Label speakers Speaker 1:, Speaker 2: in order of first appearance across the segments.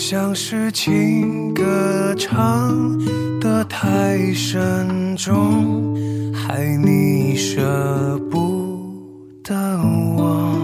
Speaker 1: 像是情歌唱得太慎重，害你舍不得我。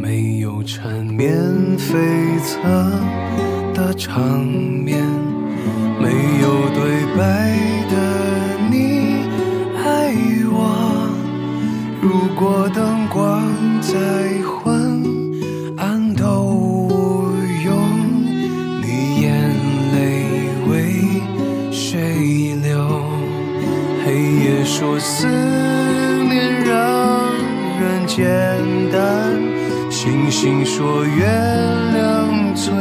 Speaker 1: 没有缠绵悱恻的场说月亮最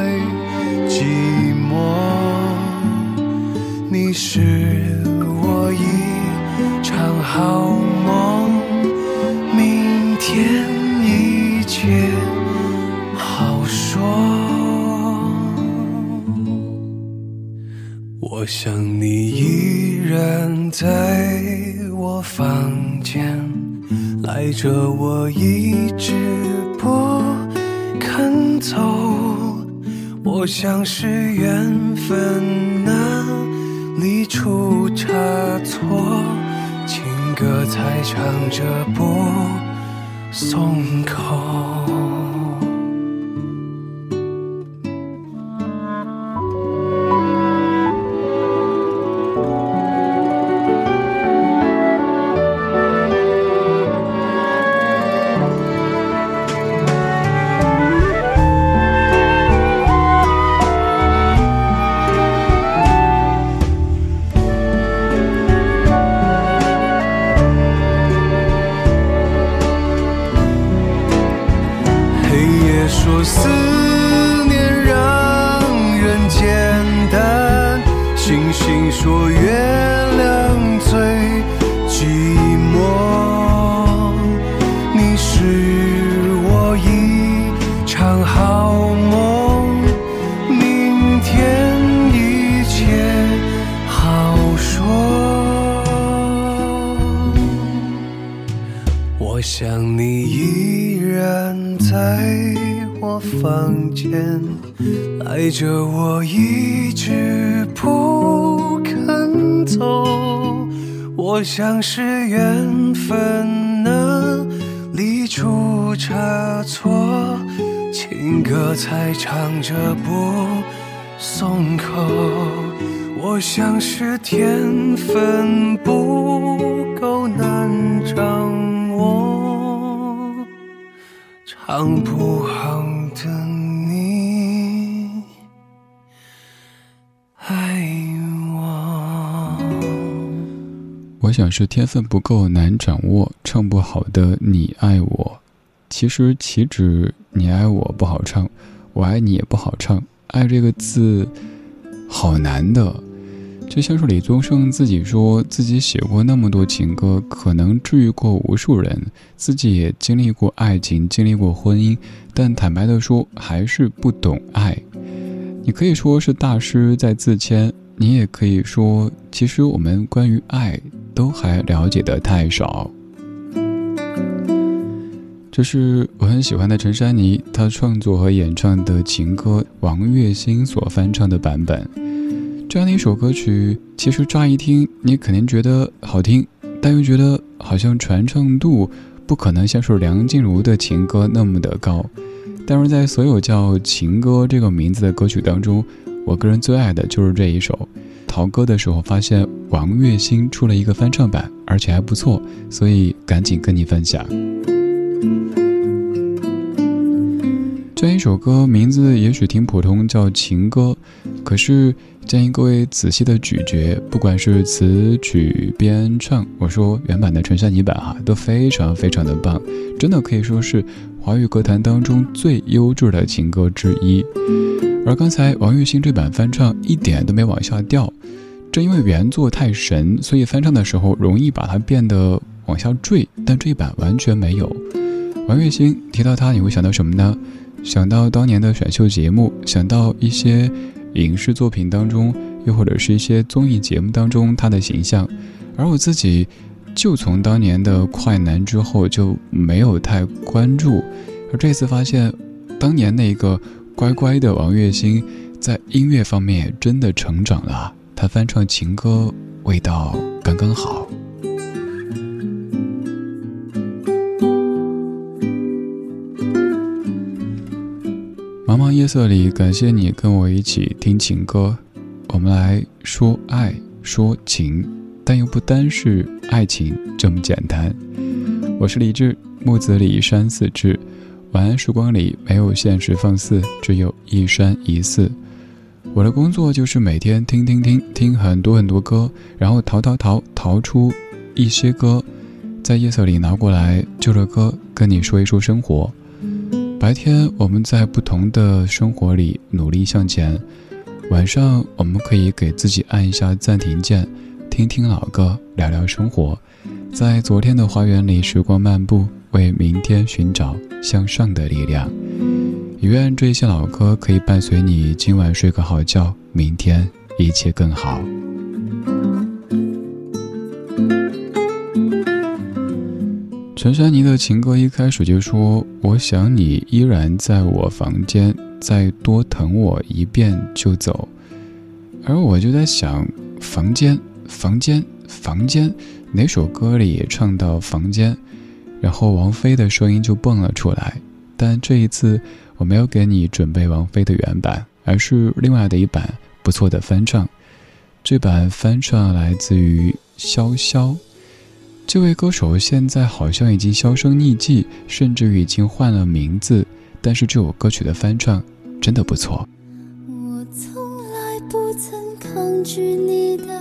Speaker 1: 寂寞。你是我一场好梦，明天一切好说。我想你依然在我房间，赖着我一直不走。我想是缘分哪里出差错，情歌才唱着不松口。我像是缘分哪里出差错，情歌才唱着不松口。我像是天分不够难掌握，唱不好
Speaker 2: 想是天分不够难掌握，唱不好的你爱我。其实岂止你爱我不好唱，我爱你也不好唱。爱这个字，好难的。就像是李宗盛自己说自己写过那么多情歌，可能治愈过无数人，自己也经历过爱情，经历过婚姻，但坦白的说，还是不懂爱。你可以说是大师在自谦，你也可以说，其实我们关于爱都还了解的太少。这是我很喜欢的陈珊妮，她创作和演唱的情歌，王栎鑫所翻唱的版本。这样的一首歌曲，其实乍一听你肯定觉得好听，但又觉得好像传唱度不可能像是梁静茹的情歌那么的高。但是在所有叫《情歌》这个名字的歌曲当中，我个人最爱的就是这一首。淘歌的时候发现王栎鑫出了一个翻唱版，而且还不错，所以赶紧跟你分享。这一首歌名字也许挺普通，叫《情歌》，可是建议各位仔细的咀嚼，不管是词曲编唱，我说原版的陈珊妮版哈，都非常非常的棒，真的可以说是华语歌坛当中最优质的情歌之一。而刚才王栎鑫这版翻唱一点都没往下掉，正因为原作太神，所以翻唱的时候容易把它变得往下坠，但这一版完全没有。王栎鑫提到他，你会想到什么呢？想到当年的选秀节目，想到一些影视作品当中，又或者是一些综艺节目当中他的形象。而我自己就从当年的快男之后就没有太关注，而这次发现，当年那个乖乖的王栎鑫，在音乐方面也真的成长了。他翻唱情歌，味道刚刚好。茫茫夜色里，感谢你跟我一起听情歌。我们来说爱，说情，但又不单是爱情这么简单。我是李志，木子李山寺志。晚安时光里没有现实放肆，只有一山一寺。我的工作就是每天听听听听很多很多歌，然后淘淘淘淘出一些歌，在夜色里拿过来，就着歌跟你说一说生活。白天我们在不同的生活里努力向前，晚上我们可以给自己按一下暂停键，听听老歌，聊聊生活，在昨天的花园里时光漫步，为明天寻找向上的力量。也愿这些老歌可以伴随你今晚睡个好觉，明天一切更好。陈珊妮的情歌一开始就说：“我想你依然在我房间，再多疼我一遍就走。”而我就在想，房间，房间，房间，哪首歌里唱到房间？然后王菲的声音就蹦了出来。但这一次我没有给你准备王菲的原版，而是另外的一版不错的翻唱。这版翻唱来自于潇潇。这位歌手现在好像已经销声匿迹，甚至已经换了名字。但是这首歌曲的翻唱真的不错。
Speaker 3: 我从来不曾抗拒你的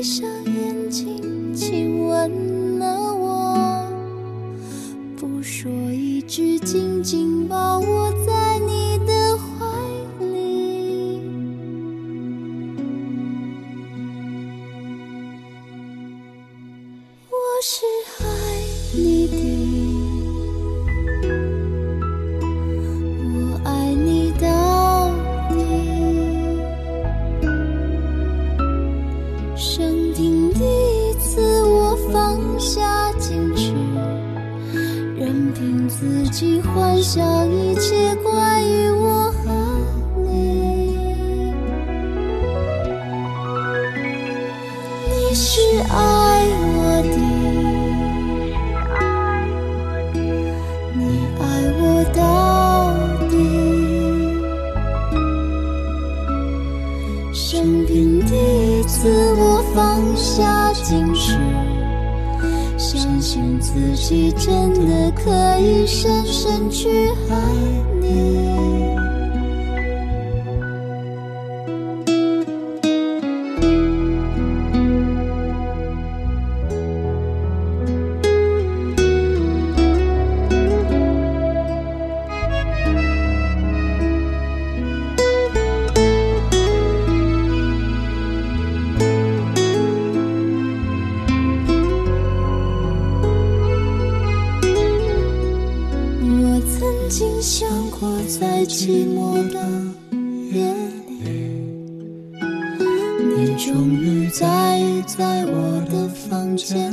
Speaker 3: 你你是爱我的，你爱我到底。生平第一次，我放下矜持，相信自己真的可以深深去爱你。
Speaker 1: 在寂寞的夜里你终于在意在我的房间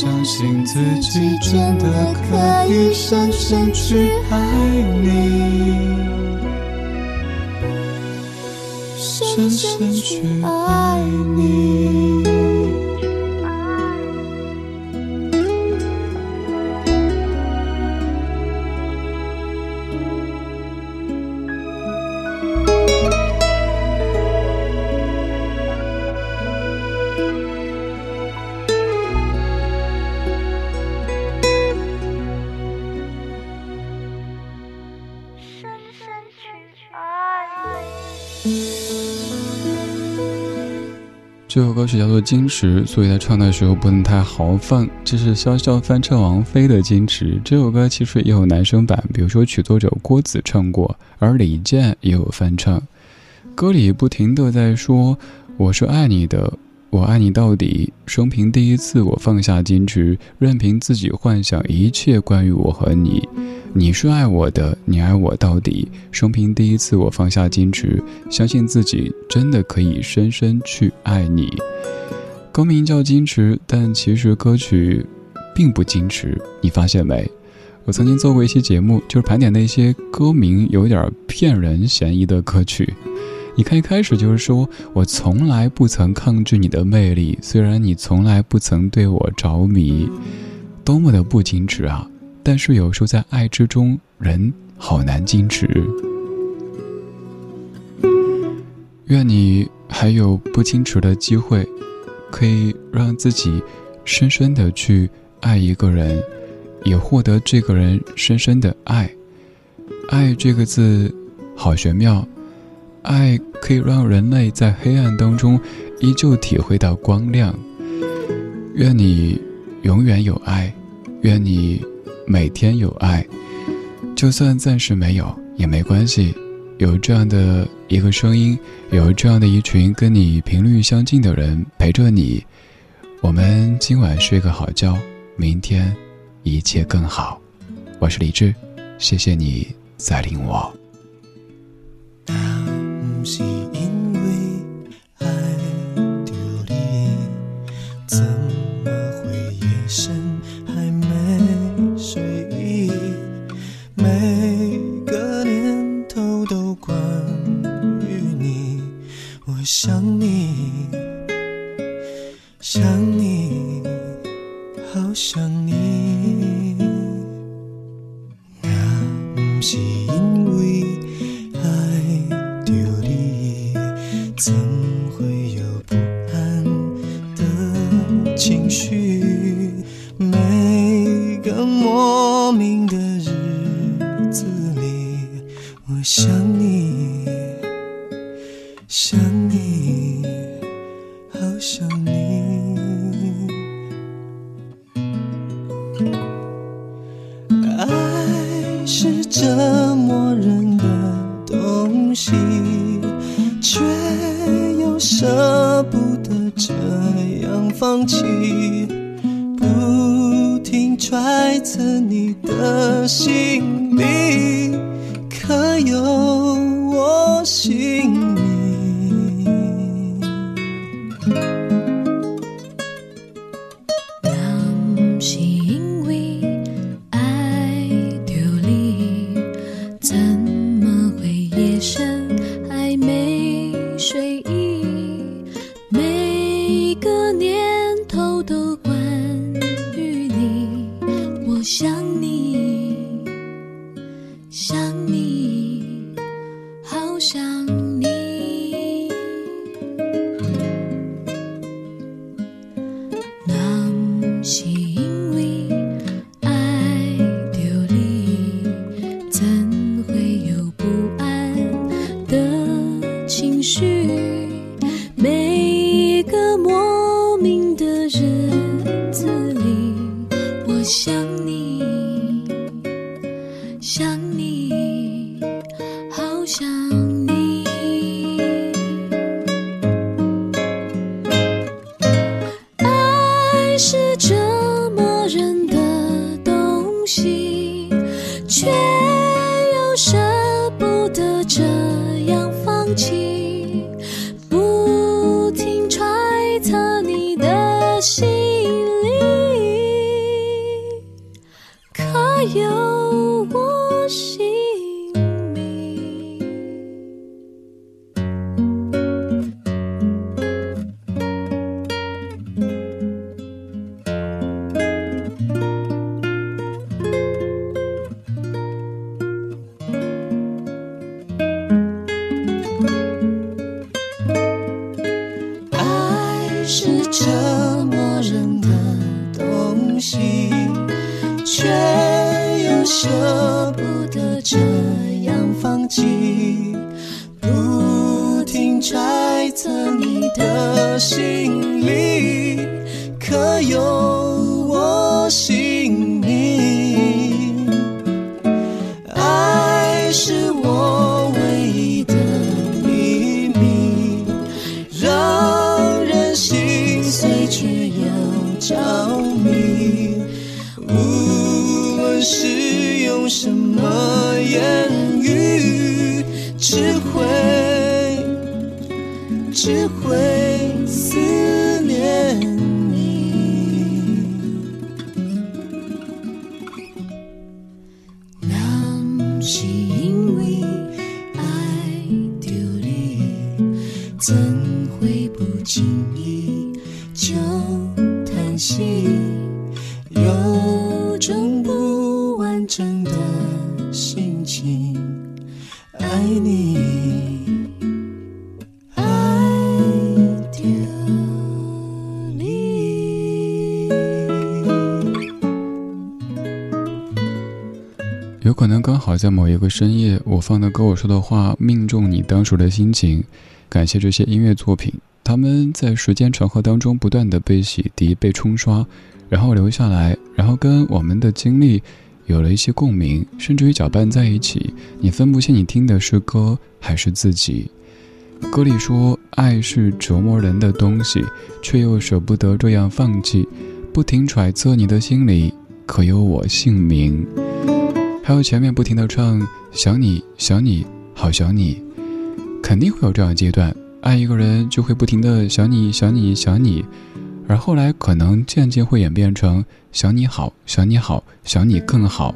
Speaker 4: 相信自己真的可以深深去爱你，深深去爱你。
Speaker 2: 这首歌曲叫做《矜持》，所以在唱的时候不能太豪放。这是潇潇翻唱王菲的《矜持》。这首歌其实也有男生版，比如说曲作者郭子唱过，而李健也有翻唱。歌里不停的在说：“我是爱你的。”我爱你到底，生平第一次，我放下矜持，任凭自己幻想一切关于我和你。你是爱我的，你爱我到底，生平第一次，我放下矜持，相信自己真的可以深深去爱你。歌名叫矜持，但其实歌曲并不矜持，你发现没？我曾经做过一期节目，就是盘点那些歌名有点骗人嫌疑的歌曲。你看，一开始就是说我从来不曾抗拒你的魅力，虽然你从来不曾对我着迷，多么的不矜持啊！但是有时候在爱之中，人好难矜持。愿你还有不矜持的机会，可以让自己深深的去爱一个人，也获得这个人深深的爱。爱这个字，好玄妙。爱可以让人类在黑暗当中依旧体会到光亮。愿你永远有爱，愿你每天有爱，就算暂时没有也没关系。有这样的一个声音，有这样的一群跟你频率相近的人陪着你，我们今晚睡个好觉，明天一切更好。我是李志，谢谢你在领我。
Speaker 4: 想你，好想揣测你的心里，可有我姓名是可
Speaker 2: 能刚好在某一个深夜，我放的歌，我说的话，命中你当时的心情。感谢这些音乐作品，他们在时间长河当中不断的被洗涤、被冲刷，然后留下来，然后跟我们的经历有了一些共鸣，甚至于搅拌在一起，你分不清你听的是歌还是自己。歌里说，爱是折磨人的东西，却又舍不得这样放弃，不停揣测你的心里可有我姓名。还有前面不停的唱想你想你好想你，肯定会有这样的阶段，爱一个人就会不停的想你想你想你，而后来可能渐渐会演变成想你好想你好想你更好。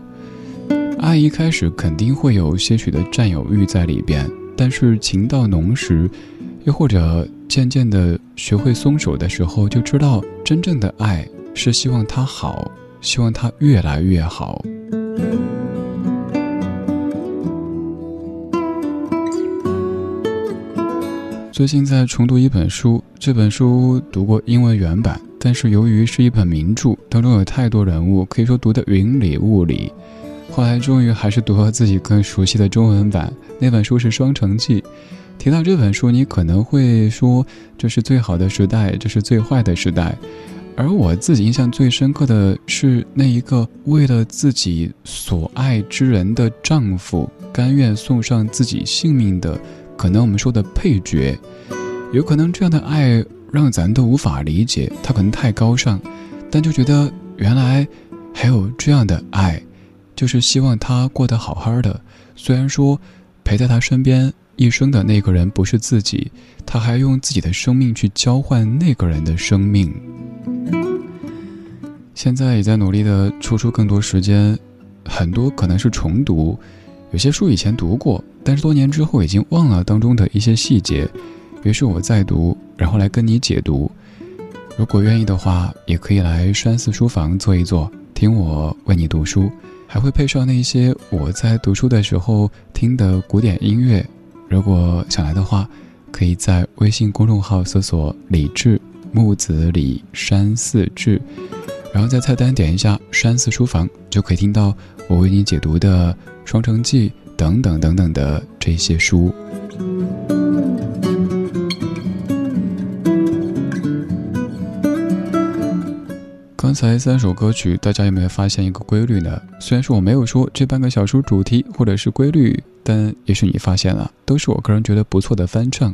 Speaker 2: 爱一开始肯定会有些许的占有欲在里边，但是情到浓时，又或者渐渐的学会松手的时候，就知道真正的爱是希望他好，希望他越来越好。最近在重读一本书，这本书读过英文原版，但是由于是一本名著，当中有太多人物，可以说读得云里雾里。后来终于还是读了自己更熟悉的中文版，那本书是《双城记》。提到这本书，你可能会说这是最好的时代，这是最坏的时代。而我自己印象最深刻的是那一个为了自己所爱之人的丈夫，甘愿送上自己性命的。可能我们说的配角，有可能这样的爱让咱都无法理解，他可能太高尚，但就觉得原来还有这样的爱，就是希望他过得好好的。虽然说陪在他身边一生的那个人不是自己，他还用自己的生命去交换那个人的生命。现在也在努力的抽出更多时间，很多可能是重读，有些书以前读过。但是多年之后已经忘了当中的一些细节，于是我再读，然后来跟你解读。如果愿意的话，也可以来山寺书房坐一坐，听我为你读书，还会配上那些我在读书的时候听的古典音乐。如果想来的话，可以在微信公众号搜索“李志木子李山寺志”，然后在菜单点一下“山寺书房”，就可以听到我为你解读的《双城记》。等等等等的这些书，刚才三首歌曲，大家有没有发现一个规律呢？虽然说我没有说这半个小时主题或者是规律，但也许你发现了，都是我个人觉得不错的翻唱。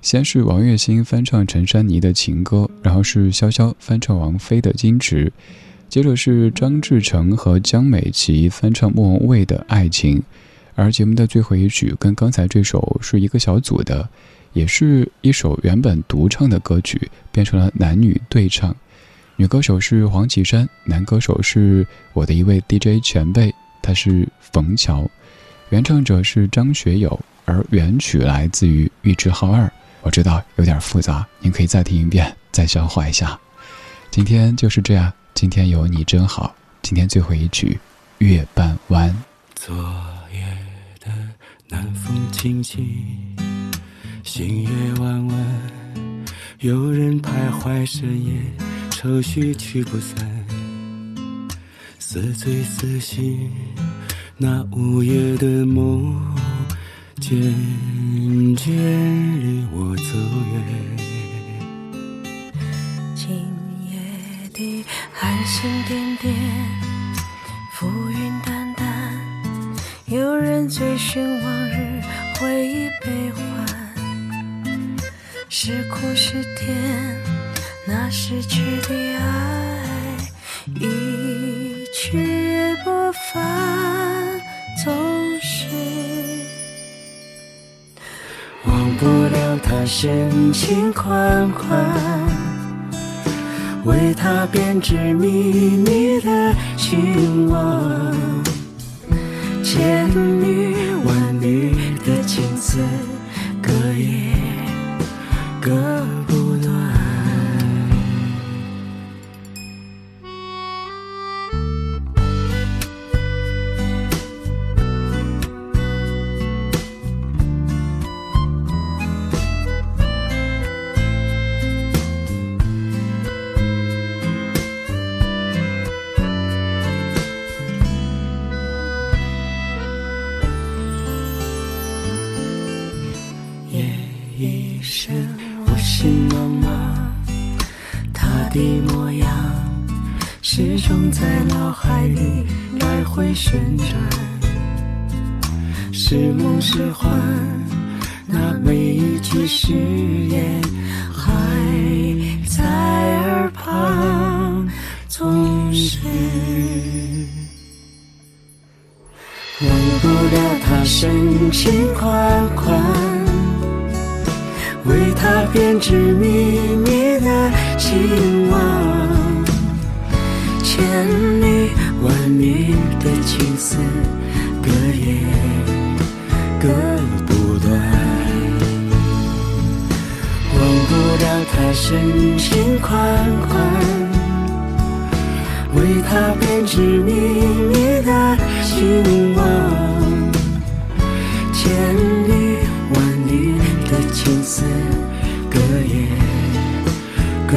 Speaker 2: 先是王栎鑫翻唱陈珊妮的情歌，然后是潇潇翻唱王菲的矜持，接着是张志成和江美琪翻唱莫文蔚的爱情。而节目的最后一曲跟刚才这首是一个小组的，也是一首原本独唱的歌曲，变成了男女对唱。女歌手是黄绮珊，男歌手是我的一位 DJ 前辈，他是冯乔。原唱者是张学友，而原曲来自于玉置浩二。我知道有点复杂，您可以再听一遍，再消化一下。今天就是这样，今天有你真好。今天最后一曲《月半弯》。
Speaker 5: 昨夜的。南风轻轻，星月弯弯，有人徘徊深夜，愁绪驱不散。似醉似醒，那午夜的梦，渐渐离我走远。
Speaker 6: 寒星点点，浮云淡淡，有人追寻往日。回忆悲欢，是苦是甜，那逝去的爱一去不返，总是
Speaker 5: 忘不了他深情款款，为他编织秘密的情网，千缕是梦是幻，那每一句誓言还在耳旁，总是。忘不了他深情款款，为他编织秘密的情网，千缕万缕的情深情款款，为他编织秘密的情网，千里万里的情丝，隔夜
Speaker 2: 隔